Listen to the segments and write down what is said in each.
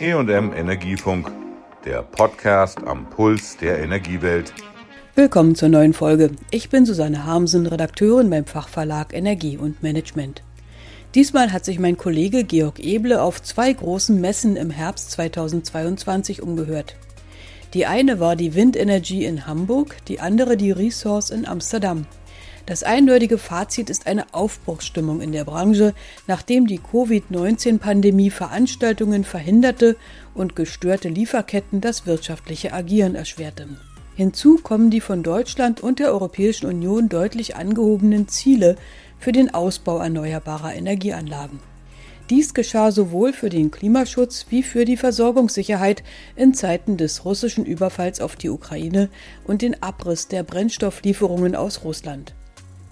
EM Energiefunk, der Podcast am Puls der Energiewelt. Willkommen zur neuen Folge. Ich bin Susanne Harmsen, Redakteurin beim Fachverlag Energie und Management. Diesmal hat sich mein Kollege Georg Eble auf zwei großen Messen im Herbst 2022 umgehört. Die eine war die Windenergy in Hamburg, die andere die Resource in Amsterdam. Das eindeutige Fazit ist eine Aufbruchsstimmung in der Branche, nachdem die Covid-19-Pandemie Veranstaltungen verhinderte und gestörte Lieferketten das wirtschaftliche Agieren erschwerte. Hinzu kommen die von Deutschland und der Europäischen Union deutlich angehobenen Ziele für den Ausbau erneuerbarer Energieanlagen. Dies geschah sowohl für den Klimaschutz wie für die Versorgungssicherheit in Zeiten des russischen Überfalls auf die Ukraine und den Abriss der Brennstofflieferungen aus Russland.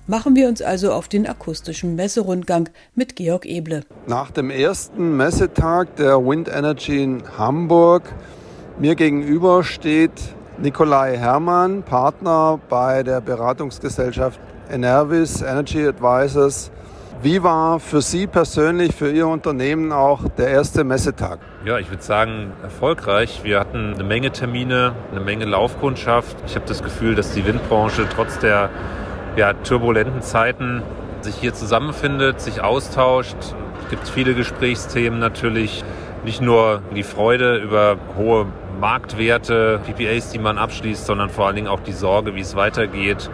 Machen wir uns also auf den akustischen Messerundgang mit Georg Eble. Nach dem ersten Messetag der Wind Energy in Hamburg mir gegenüber steht Nikolai Hermann, Partner bei der Beratungsgesellschaft Enervis Energy Advisors. Wie war für Sie persönlich, für Ihr Unternehmen auch der erste Messetag? Ja, ich würde sagen, erfolgreich. Wir hatten eine Menge Termine, eine Menge Laufkundschaft. Ich habe das Gefühl, dass die Windbranche trotz der ja, turbulenten Zeiten sich hier zusammenfindet, sich austauscht. Es gibt viele Gesprächsthemen natürlich. Nicht nur die Freude über hohe Marktwerte, PPAs, die man abschließt, sondern vor allen Dingen auch die Sorge, wie es weitergeht.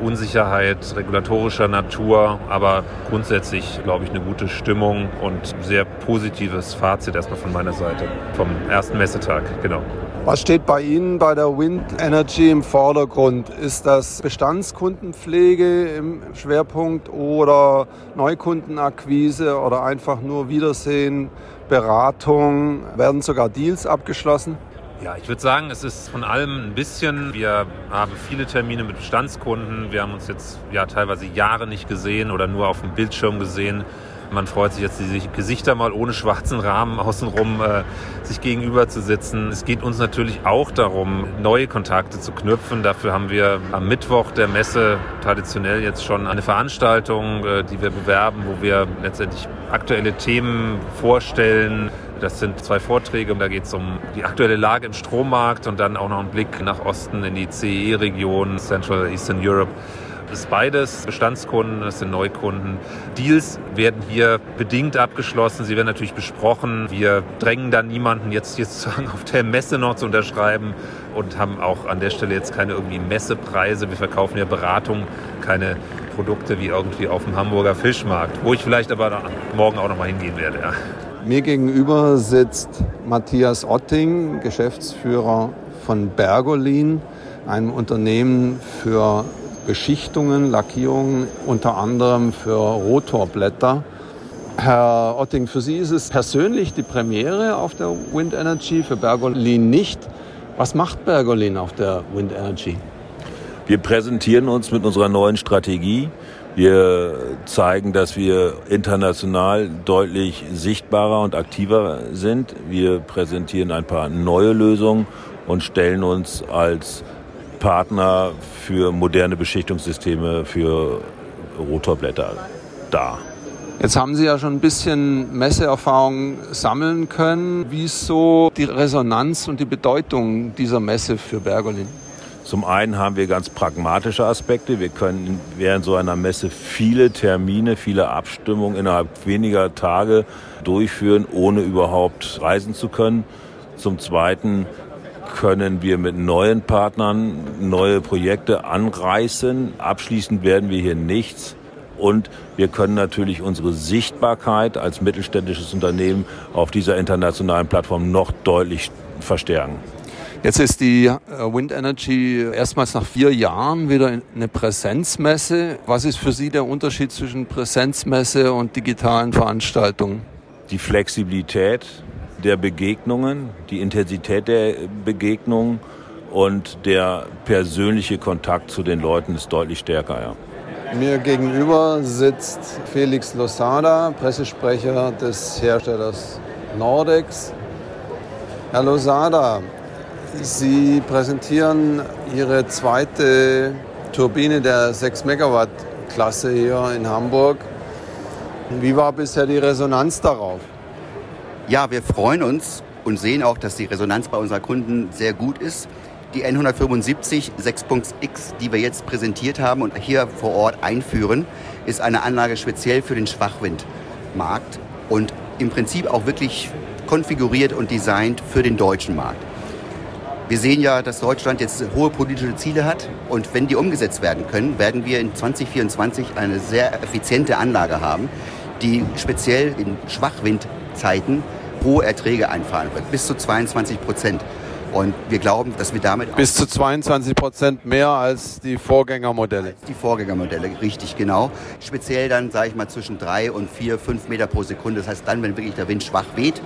Unsicherheit regulatorischer Natur, aber grundsätzlich, glaube ich, eine gute Stimmung und sehr positives Fazit erstmal von meiner Seite vom ersten Messetag. Genau. Was steht bei Ihnen bei der Wind Energy im Vordergrund? Ist das Bestandskundenpflege im Schwerpunkt oder Neukundenakquise oder einfach nur Wiedersehen, Beratung? Werden sogar Deals abgeschlossen? Ja, ich würde sagen, es ist von allem ein bisschen. Wir haben viele Termine mit Bestandskunden. Wir haben uns jetzt ja teilweise Jahre nicht gesehen oder nur auf dem Bildschirm gesehen. Man freut sich jetzt, die Gesichter mal ohne schwarzen Rahmen außenrum äh, sich gegenüber zu sitzen. Es geht uns natürlich auch darum, neue Kontakte zu knüpfen. Dafür haben wir am Mittwoch der Messe traditionell jetzt schon eine Veranstaltung, äh, die wir bewerben, wo wir letztendlich aktuelle Themen vorstellen. Das sind zwei Vorträge und da geht es um die aktuelle Lage im Strommarkt und dann auch noch einen Blick nach Osten in die CE-Region, Central Eastern Europe. Das ist beides Bestandskunden, das sind Neukunden. Deals werden hier bedingt abgeschlossen, sie werden natürlich besprochen. Wir drängen da niemanden jetzt, jetzt sozusagen auf der Messe noch zu unterschreiben und haben auch an der Stelle jetzt keine irgendwie Messepreise. Wir verkaufen ja Beratung, keine Produkte wie irgendwie auf dem Hamburger Fischmarkt, wo ich vielleicht aber morgen auch noch mal hingehen werde. Ja. Mir gegenüber sitzt Matthias Otting, Geschäftsführer von Bergolin, einem Unternehmen für Beschichtungen, Lackierungen, unter anderem für Rotorblätter. Herr Otting, für Sie ist es persönlich die Premiere auf der Wind Energy, für Bergolin nicht. Was macht Bergolin auf der Wind Energy? Wir präsentieren uns mit unserer neuen Strategie. Wir zeigen, dass wir international deutlich sichtbarer und aktiver sind. Wir präsentieren ein paar neue Lösungen und stellen uns als Partner für moderne Beschichtungssysteme für Rotorblätter dar. Jetzt haben Sie ja schon ein bisschen Messeerfahrung sammeln können. Wie ist so die Resonanz und die Bedeutung dieser Messe für Bergolin? Zum einen haben wir ganz pragmatische Aspekte. Wir können während so einer Messe viele Termine, viele Abstimmungen innerhalb weniger Tage durchführen, ohne überhaupt reisen zu können. Zum zweiten können wir mit neuen Partnern neue Projekte anreißen. Abschließend werden wir hier nichts. Und wir können natürlich unsere Sichtbarkeit als mittelständisches Unternehmen auf dieser internationalen Plattform noch deutlich verstärken. Jetzt ist die äh, Wind Energy erstmals nach vier Jahren wieder eine Präsenzmesse. Was ist für Sie der Unterschied zwischen Präsenzmesse und digitalen Veranstaltungen? Die Flexibilität, der Begegnungen, die Intensität der Begegnungen und der persönliche Kontakt zu den Leuten ist deutlich stärker. Ja. Mir gegenüber sitzt Felix Losada, Pressesprecher des Herstellers Nordex. Herr Losada, Sie präsentieren Ihre zweite Turbine der 6 Megawatt Klasse hier in Hamburg. Wie war bisher die Resonanz darauf? Ja, wir freuen uns und sehen auch, dass die Resonanz bei unseren Kunden sehr gut ist. Die N175 6.x, die wir jetzt präsentiert haben und hier vor Ort einführen, ist eine Anlage speziell für den Schwachwindmarkt und im Prinzip auch wirklich konfiguriert und designt für den deutschen Markt. Wir sehen ja, dass Deutschland jetzt hohe politische Ziele hat und wenn die umgesetzt werden können, werden wir in 2024 eine sehr effiziente Anlage haben, die speziell in Schwachwindzeiten hohe Erträge einfahren wird, bis zu 22 Prozent. Und wir glauben, dass wir damit bis zu 22 Prozent mehr als die Vorgängermodelle. Die Vorgängermodelle, richtig genau. Speziell dann, sage ich mal, zwischen drei und vier, fünf Meter pro Sekunde. Das heißt dann, wenn wirklich der Wind schwach weht.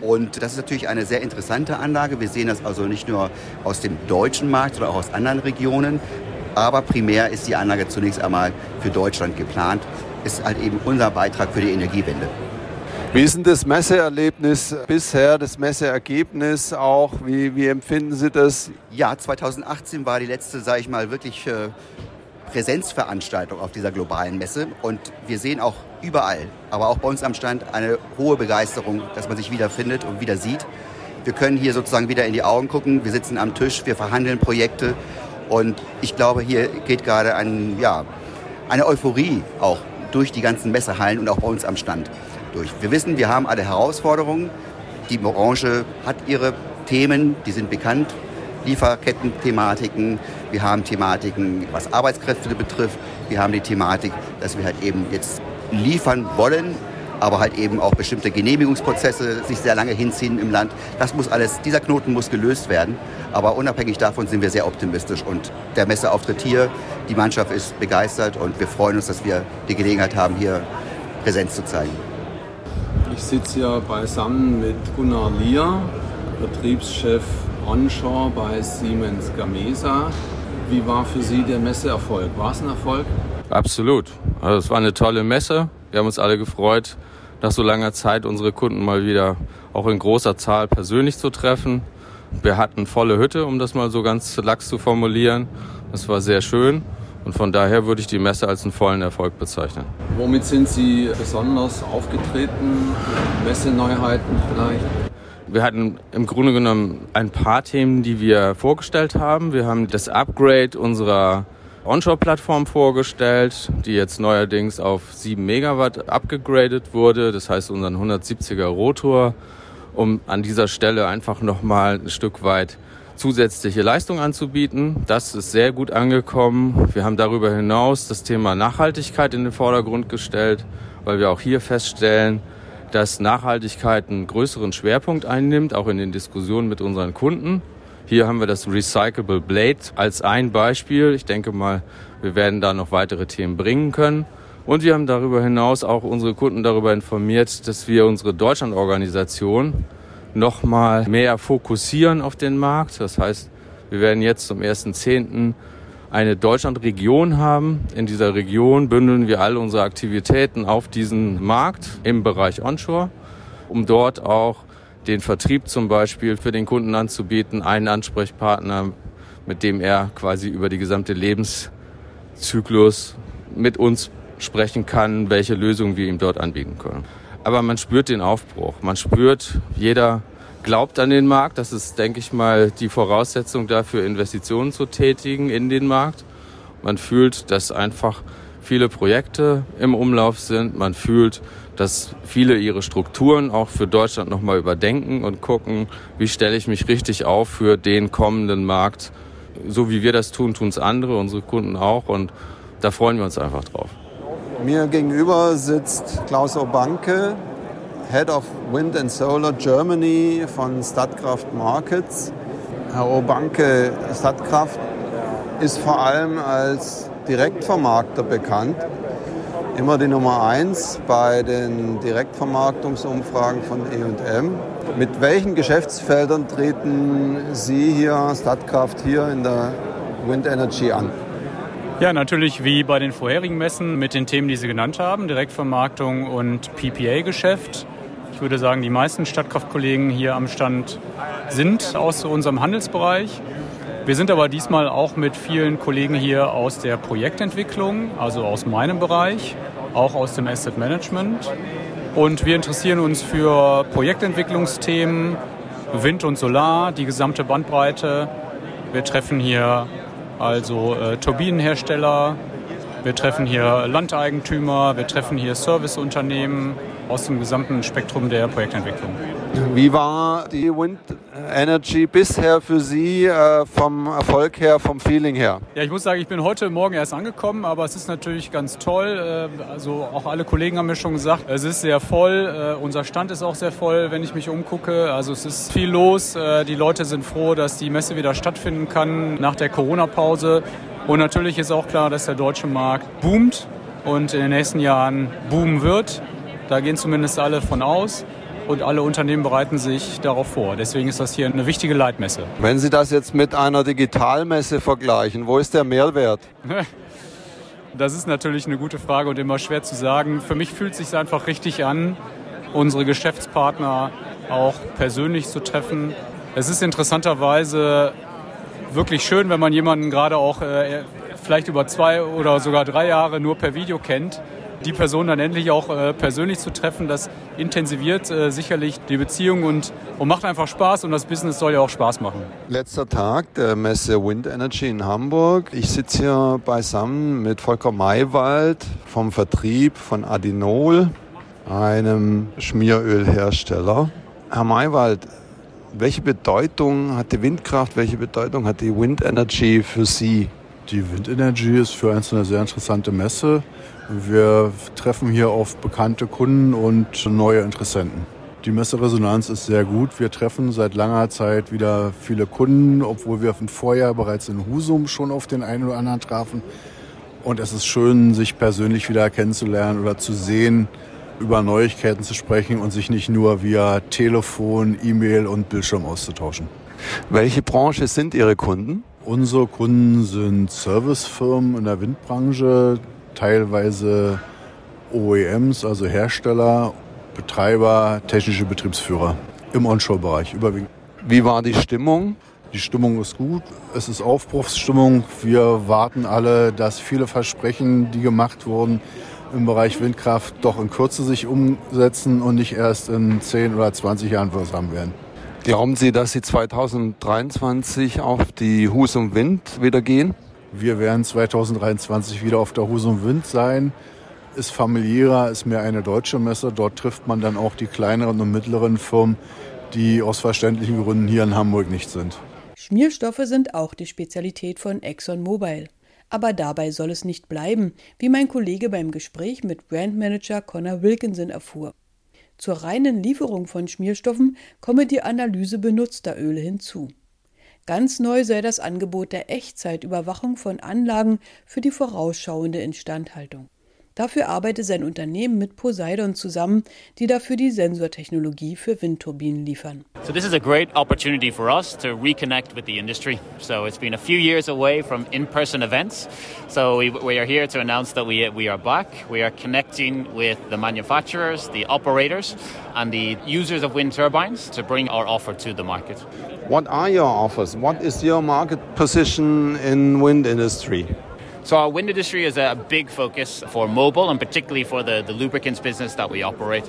Und das ist natürlich eine sehr interessante Anlage. Wir sehen das also nicht nur aus dem deutschen Markt, sondern auch aus anderen Regionen. Aber primär ist die Anlage zunächst einmal für Deutschland geplant. Ist halt eben unser Beitrag für die Energiewende. Wie ist denn das Messeerlebnis bisher, das Messeergebnis auch? Wie, wie empfinden Sie das? Ja, 2018 war die letzte, sage ich mal, wirklich äh, Präsenzveranstaltung auf dieser globalen Messe. Und wir sehen auch überall, aber auch bei uns am Stand, eine hohe Begeisterung, dass man sich wiederfindet und wieder sieht. Wir können hier sozusagen wieder in die Augen gucken. Wir sitzen am Tisch, wir verhandeln Projekte. Und ich glaube, hier geht gerade ein, ja, eine Euphorie auch durch die ganzen Messehallen und auch bei uns am Stand durch. Wir wissen, wir haben alle Herausforderungen. Die Branche hat ihre Themen, die sind bekannt. Lieferketten-Thematiken, wir haben Thematiken, was Arbeitskräfte betrifft. Wir haben die Thematik, dass wir halt eben jetzt liefern wollen, aber halt eben auch bestimmte Genehmigungsprozesse sich sehr lange hinziehen im Land. Das muss alles, dieser Knoten muss gelöst werden. Aber unabhängig davon sind wir sehr optimistisch und der Messeauftritt hier, die Mannschaft ist begeistert und wir freuen uns, dass wir die Gelegenheit haben, hier Präsenz zu zeigen. Ich sitze hier beisammen mit Gunnar Lier, Vertriebschef Onshore bei Siemens Gamesa. Wie war für Sie der Messeerfolg? War es ein Erfolg? Absolut. Also es war eine tolle Messe. Wir haben uns alle gefreut, nach so langer Zeit unsere Kunden mal wieder auch in großer Zahl persönlich zu treffen. Wir hatten volle Hütte, um das mal so ganz lax zu formulieren. Das war sehr schön. Und von daher würde ich die Messe als einen vollen Erfolg bezeichnen. Womit sind Sie besonders aufgetreten? Messeneuheiten vielleicht? Wir hatten im Grunde genommen ein paar Themen, die wir vorgestellt haben. Wir haben das Upgrade unserer Onshore-Plattform vorgestellt, die jetzt neuerdings auf 7 Megawatt abgegradet wurde. Das heißt unseren 170er Rotor, um an dieser Stelle einfach nochmal ein Stück weit zusätzliche Leistung anzubieten. Das ist sehr gut angekommen. Wir haben darüber hinaus das Thema Nachhaltigkeit in den Vordergrund gestellt, weil wir auch hier feststellen, dass Nachhaltigkeit einen größeren Schwerpunkt einnimmt, auch in den Diskussionen mit unseren Kunden. Hier haben wir das Recyclable Blade als ein Beispiel. Ich denke mal, wir werden da noch weitere Themen bringen können. Und wir haben darüber hinaus auch unsere Kunden darüber informiert, dass wir unsere Deutschlandorganisation noch mal mehr fokussieren auf den Markt. Das heißt, wir werden jetzt zum 1.10. eine Deutschlandregion haben. In dieser Region bündeln wir all unsere Aktivitäten auf diesen Markt im Bereich Onshore, um dort auch den Vertrieb zum Beispiel für den Kunden anzubieten, einen Ansprechpartner, mit dem er quasi über die gesamte Lebenszyklus mit uns sprechen kann, welche Lösungen wir ihm dort anbieten können aber man spürt den Aufbruch. Man spürt, jeder glaubt an den Markt. Das ist, denke ich mal, die Voraussetzung dafür, Investitionen zu tätigen in den Markt. Man fühlt, dass einfach viele Projekte im Umlauf sind. Man fühlt, dass viele ihre Strukturen auch für Deutschland nochmal überdenken und gucken, wie stelle ich mich richtig auf für den kommenden Markt. So wie wir das tun, tun es andere, unsere Kunden auch. Und da freuen wir uns einfach drauf. Mir gegenüber sitzt Klaus Obanke, Head of Wind and Solar Germany von Statkraft Markets. Herr Obanke, Statkraft ist vor allem als Direktvermarkter bekannt. Immer die Nummer eins bei den Direktvermarktungsumfragen von E&M. Mit welchen Geschäftsfeldern treten Sie hier, Statkraft hier in der Wind Energy an? Ja, natürlich wie bei den vorherigen Messen mit den Themen, die Sie genannt haben, Direktvermarktung und PPA-Geschäft. Ich würde sagen, die meisten Stadtkraftkollegen hier am Stand sind aus unserem Handelsbereich. Wir sind aber diesmal auch mit vielen Kollegen hier aus der Projektentwicklung, also aus meinem Bereich, auch aus dem Asset Management. Und wir interessieren uns für Projektentwicklungsthemen, Wind und Solar, die gesamte Bandbreite. Wir treffen hier also äh, Turbinenhersteller, wir treffen hier Landeigentümer, wir treffen hier Serviceunternehmen aus dem gesamten Spektrum der Projektentwicklung. Wie war die Wind Energy bisher für Sie äh, vom Erfolg her, vom Feeling her? Ja, ich muss sagen, ich bin heute Morgen erst angekommen, aber es ist natürlich ganz toll. Äh, also auch alle Kollegen haben mir schon gesagt, es ist sehr voll. Äh, unser Stand ist auch sehr voll, wenn ich mich umgucke. Also es ist viel los. Äh, die Leute sind froh, dass die Messe wieder stattfinden kann nach der Corona-Pause. Und natürlich ist auch klar, dass der deutsche Markt boomt und in den nächsten Jahren boomen wird. Da gehen zumindest alle von aus und alle Unternehmen bereiten sich darauf vor. Deswegen ist das hier eine wichtige Leitmesse. Wenn Sie das jetzt mit einer Digitalmesse vergleichen, wo ist der Mehrwert? Das ist natürlich eine gute Frage und immer schwer zu sagen. Für mich fühlt es sich einfach richtig an, unsere Geschäftspartner auch persönlich zu treffen. Es ist interessanterweise wirklich schön, wenn man jemanden gerade auch äh, vielleicht über zwei oder sogar drei Jahre nur per Video kennt die Person dann endlich auch äh, persönlich zu treffen, das intensiviert äh, sicherlich die Beziehung und, und macht einfach Spaß und das Business soll ja auch Spaß machen. Letzter Tag der Messe Wind Energy in Hamburg. Ich sitze hier beisammen mit Volker Maywald vom Vertrieb von Adinol, einem Schmierölhersteller. Herr Maywald, welche Bedeutung hat die Windkraft, welche Bedeutung hat die Wind Energy für Sie? Die Wind Energy ist für uns eine sehr interessante Messe. Wir treffen hier auf bekannte Kunden und neue Interessenten. Die Messeresonanz ist sehr gut. Wir treffen seit langer Zeit wieder viele Kunden, obwohl wir Vorjahr bereits in Husum schon auf den einen oder anderen trafen. Und es ist schön, sich persönlich wieder kennenzulernen oder zu sehen, über Neuigkeiten zu sprechen und sich nicht nur via Telefon, E-Mail und Bildschirm auszutauschen. Welche Branche sind Ihre Kunden? Unsere Kunden sind Servicefirmen in der Windbranche, teilweise OEMs, also Hersteller, Betreiber, technische Betriebsführer im Onshore-Bereich überwiegend. Wie war die Stimmung? Die Stimmung ist gut, es ist Aufbruchsstimmung. Wir warten alle, dass viele Versprechen, die gemacht wurden im Bereich Windkraft, doch in Kürze sich umsetzen und nicht erst in 10 oder 20 Jahren wirksam werden. Glauben Sie, dass Sie 2023 auf die Husum Wind wieder gehen? Wir werden 2023 wieder auf der Husum Wind sein. Ist familiärer, ist mehr eine deutsche Messe. Dort trifft man dann auch die kleineren und mittleren Firmen, die aus verständlichen Gründen hier in Hamburg nicht sind. Schmierstoffe sind auch die Spezialität von ExxonMobil. Aber dabei soll es nicht bleiben, wie mein Kollege beim Gespräch mit Brandmanager Connor Wilkinson erfuhr. Zur reinen Lieferung von Schmierstoffen komme die Analyse benutzter Öle hinzu. Ganz neu sei das Angebot der Echtzeitüberwachung von Anlagen für die vorausschauende Instandhaltung. Dafür arbeite sein Unternehmen mit Poseidon zusammen, die dafür die Sensortechnologie für Windturbinen liefern. So this is a great opportunity for us to reconnect with the industry. So it's been a few years away from in-person events. So we, we are here to announce that we, we are back. We are connecting with the manufacturers, the operators and the users of wind turbines to bring our offer to the market. What are your offers? What is your market position in wind industry? So our wind industry is a big focus for Mobil and particularly for the, the lubricants business that we operate.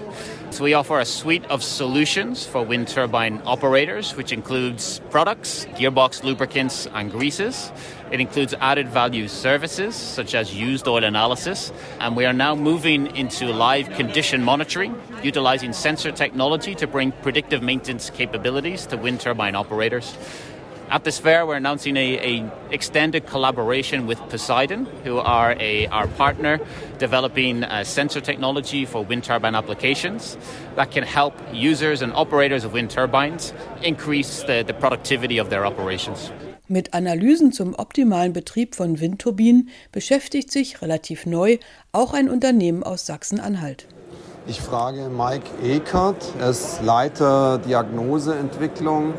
So we offer a suite of solutions for wind turbine operators, which includes products, gearbox lubricants and greases. It includes added value services such as used oil analysis. And we are now moving into live condition monitoring, utilizing sensor technology to bring predictive maintenance capabilities to wind turbine operators. At this fair, we're announcing a, a, extended collaboration with Poseidon, who are a, our partner developing uh, sensor technology for wind turbine applications that can help users and operators of wind turbines increase the, the productivity of their operations. Mit Analysen zum optimalen Betrieb von Windturbinen beschäftigt sich relativ neu auch ein Unternehmen aus Sachsen-Anhalt. Ich frage Mike Ekert, er ist Leiter Diagnoseentwicklung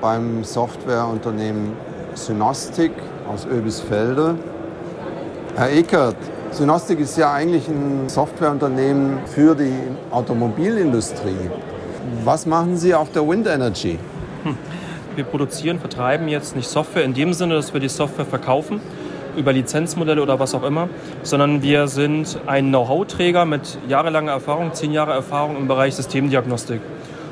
beim Softwareunternehmen Synostic aus Oebisfelde. Herr Eckert, Synostic ist ja eigentlich ein Softwareunternehmen für die Automobilindustrie. Was machen Sie auf der Wind Energy? Wir produzieren, vertreiben jetzt nicht Software in dem Sinne, dass wir die Software verkaufen über Lizenzmodelle oder was auch immer, sondern wir sind ein Know-how-Träger mit jahrelanger Erfahrung, zehn Jahre Erfahrung im Bereich Systemdiagnostik.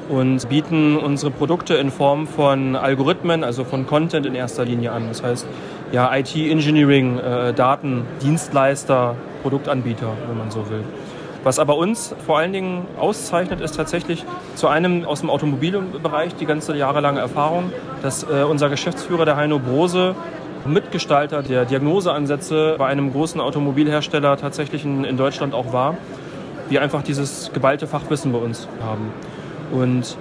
Und bieten unsere Produkte in Form von Algorithmen, also von Content in erster Linie an. Das heißt, ja, IT-Engineering, äh, Daten, Dienstleister, Produktanbieter, wenn man so will. Was aber uns vor allen Dingen auszeichnet, ist tatsächlich zu einem aus dem Automobilbereich die ganze jahrelange Erfahrung, dass äh, unser Geschäftsführer, der Heino Brose, Mitgestalter der Diagnoseansätze bei einem großen Automobilhersteller tatsächlich in, in Deutschland auch war. Wir einfach dieses geballte Fachwissen bei uns haben. Und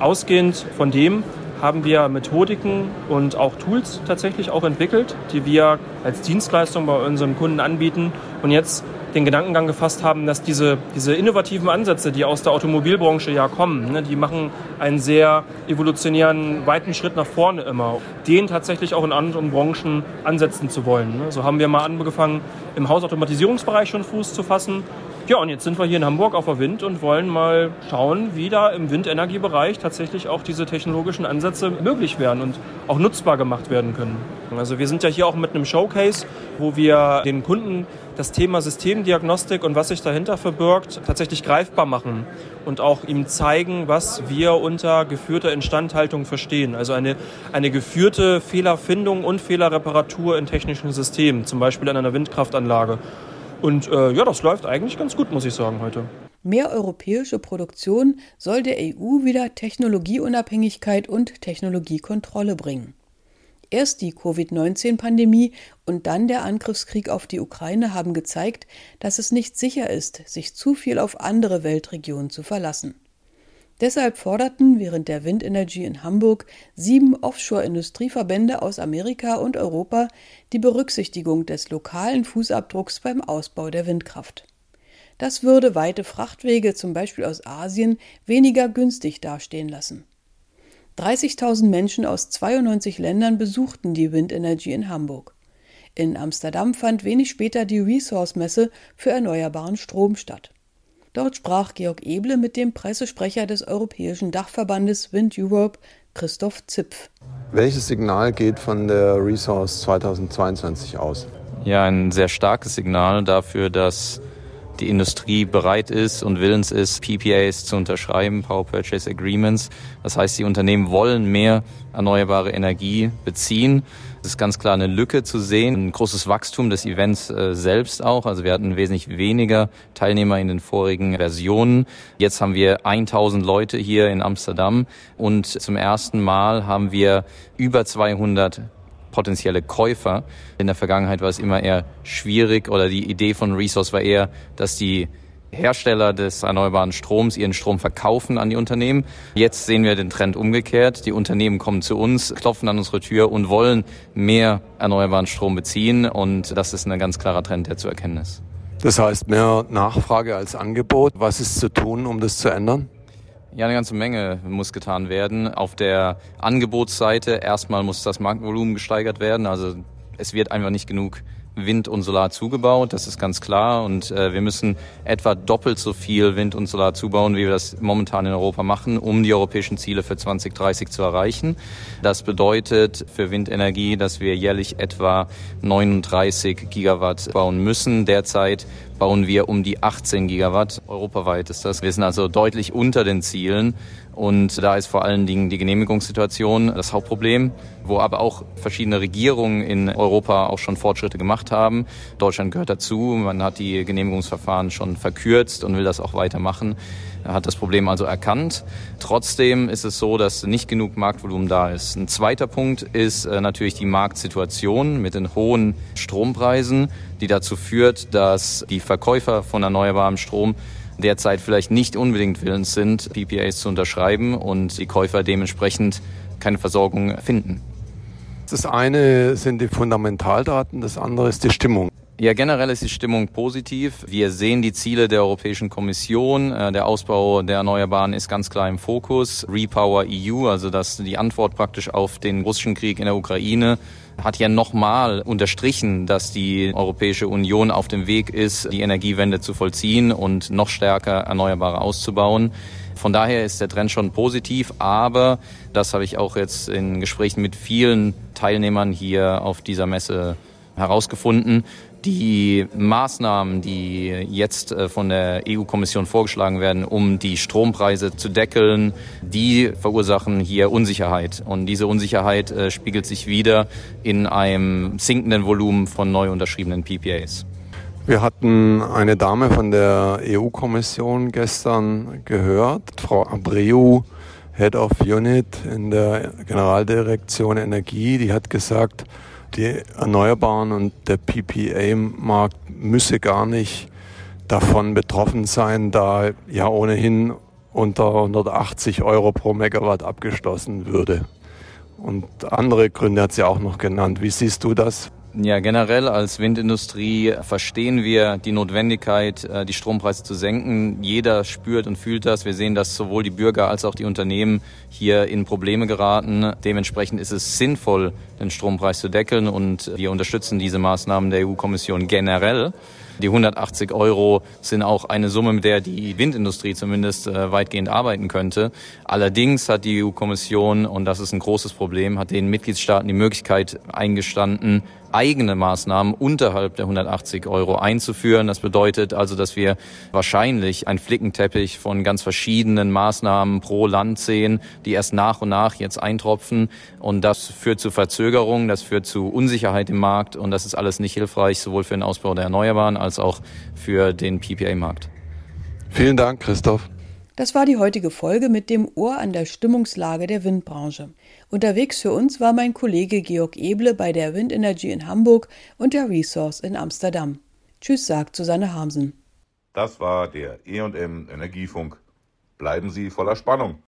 ausgehend von dem haben wir Methodiken und auch Tools tatsächlich auch entwickelt, die wir als Dienstleistung bei unseren Kunden anbieten und jetzt den Gedankengang gefasst haben, dass diese, diese innovativen Ansätze, die aus der Automobilbranche ja kommen, ne, die machen einen sehr evolutionären, weiten Schritt nach vorne immer, den tatsächlich auch in anderen Branchen ansetzen zu wollen. Ne. So haben wir mal angefangen, im Hausautomatisierungsbereich schon Fuß zu fassen. Ja, und jetzt sind wir hier in Hamburg auf der Wind und wollen mal schauen, wie da im Windenergiebereich tatsächlich auch diese technologischen Ansätze möglich werden und auch nutzbar gemacht werden können. Also wir sind ja hier auch mit einem Showcase, wo wir den Kunden das Thema Systemdiagnostik und was sich dahinter verbirgt, tatsächlich greifbar machen und auch ihm zeigen, was wir unter geführter Instandhaltung verstehen. Also eine, eine geführte Fehlerfindung und Fehlerreparatur in technischen Systemen, zum Beispiel an einer Windkraftanlage. Und äh, ja, das läuft eigentlich ganz gut, muss ich sagen, heute. Mehr europäische Produktion soll der EU wieder Technologieunabhängigkeit und Technologiekontrolle bringen. Erst die Covid-19-Pandemie und dann der Angriffskrieg auf die Ukraine haben gezeigt, dass es nicht sicher ist, sich zu viel auf andere Weltregionen zu verlassen. Deshalb forderten während der Windenergy in Hamburg sieben Offshore-Industrieverbände aus Amerika und Europa die Berücksichtigung des lokalen Fußabdrucks beim Ausbau der Windkraft. Das würde weite Frachtwege, zum Beispiel aus Asien, weniger günstig dastehen lassen. 30.000 Menschen aus 92 Ländern besuchten die Windenergy in Hamburg. In Amsterdam fand wenig später die Resource-Messe für erneuerbaren Strom statt. Dort sprach Georg Eble mit dem Pressesprecher des europäischen Dachverbandes Wind Europe, Christoph Zipf. Welches Signal geht von der Resource 2022 aus? Ja, ein sehr starkes Signal dafür, dass die Industrie bereit ist und willens ist, PPAs zu unterschreiben, Power Purchase Agreements. Das heißt, die Unternehmen wollen mehr erneuerbare Energie beziehen. Es ist ganz klar eine Lücke zu sehen, ein großes Wachstum des Events äh, selbst auch. Also wir hatten wesentlich weniger Teilnehmer in den vorigen Versionen. Jetzt haben wir 1000 Leute hier in Amsterdam und zum ersten Mal haben wir über 200 potenzielle Käufer. In der Vergangenheit war es immer eher schwierig oder die Idee von Resource war eher, dass die Hersteller des erneuerbaren Stroms ihren Strom verkaufen an die Unternehmen. Jetzt sehen wir den Trend umgekehrt. Die Unternehmen kommen zu uns, klopfen an unsere Tür und wollen mehr erneuerbaren Strom beziehen. Und das ist ein ganz klarer Trend, der zu erkennen ist. Das heißt mehr Nachfrage als Angebot. Was ist zu tun, um das zu ändern? Ja, eine ganze Menge muss getan werden. Auf der Angebotsseite erstmal muss das Marktvolumen gesteigert werden. Also es wird einfach nicht genug Wind und Solar zugebaut, das ist ganz klar. Und äh, wir müssen etwa doppelt so viel Wind und Solar zubauen, wie wir das momentan in Europa machen, um die europäischen Ziele für 2030 zu erreichen. Das bedeutet für Windenergie, dass wir jährlich etwa 39 Gigawatt bauen müssen. Derzeit bauen wir um die 18 Gigawatt. Europaweit ist das. Wir sind also deutlich unter den Zielen. Und da ist vor allen Dingen die Genehmigungssituation das Hauptproblem, wo aber auch verschiedene Regierungen in Europa auch schon Fortschritte gemacht haben. Deutschland gehört dazu. Man hat die Genehmigungsverfahren schon verkürzt und will das auch weitermachen. Er hat das Problem also erkannt. Trotzdem ist es so, dass nicht genug Marktvolumen da ist. Ein zweiter Punkt ist äh, natürlich die Marktsituation mit den hohen Strompreisen, die dazu führt, dass die Verkäufer von erneuerbarem Strom derzeit vielleicht nicht unbedingt willens sind, PPAs zu unterschreiben und die Käufer dementsprechend keine Versorgung finden. Das eine sind die Fundamentaldaten, das andere ist die Stimmung. Ja, generell ist die Stimmung positiv. Wir sehen die Ziele der Europäischen Kommission. Äh, der Ausbau der Erneuerbaren ist ganz klar im Fokus. Repower EU, also das die Antwort praktisch auf den russischen Krieg in der Ukraine, hat ja nochmal unterstrichen, dass die Europäische Union auf dem Weg ist, die Energiewende zu vollziehen und noch stärker Erneuerbare auszubauen. Von daher ist der Trend schon positiv, aber das habe ich auch jetzt in Gesprächen mit vielen Teilnehmern hier auf dieser Messe herausgefunden Die Maßnahmen, die jetzt äh, von der EU-Kommission vorgeschlagen werden, um die Strompreise zu deckeln, die verursachen hier Unsicherheit. Und diese Unsicherheit äh, spiegelt sich wieder in einem sinkenden Volumen von neu unterschriebenen PPAs. Wir hatten eine Dame von der EU-Kommission gestern gehört, Frau Abreu, Head of Unit in der Generaldirektion Energie, die hat gesagt, die Erneuerbaren und der PPA-Markt müsse gar nicht davon betroffen sein, da ja ohnehin unter 180 Euro pro Megawatt abgeschlossen würde. Und andere Gründe hat sie auch noch genannt. Wie siehst du das? Ja, generell als Windindustrie verstehen wir die Notwendigkeit, äh, die Strompreise zu senken. Jeder spürt und fühlt das. Wir sehen, dass sowohl die Bürger als auch die Unternehmen hier in Probleme geraten. Dementsprechend ist es sinnvoll, den Strompreis zu deckeln und wir unterstützen diese Maßnahmen der EU-Kommission generell. Die 180 Euro sind auch eine Summe, mit der die Windindustrie zumindest äh, weitgehend arbeiten könnte. Allerdings hat die EU-Kommission, und das ist ein großes Problem, hat den Mitgliedstaaten die Möglichkeit eingestanden, eigene Maßnahmen unterhalb der 180 Euro einzuführen. Das bedeutet also, dass wir wahrscheinlich einen Flickenteppich von ganz verschiedenen Maßnahmen pro Land sehen, die erst nach und nach jetzt eintropfen. Und das führt zu Verzögerungen, das führt zu Unsicherheit im Markt und das ist alles nicht hilfreich, sowohl für den Ausbau der Erneuerbaren als auch für den PPA-Markt. Vielen Dank, Christoph. Das war die heutige Folge mit dem Ohr an der Stimmungslage der Windbranche. Unterwegs für uns war mein Kollege Georg Eble bei der Wind Energy in Hamburg und der Resource in Amsterdam. Tschüss, sagt Susanne Hamsen. Das war der E&M Energiefunk. Bleiben Sie voller Spannung.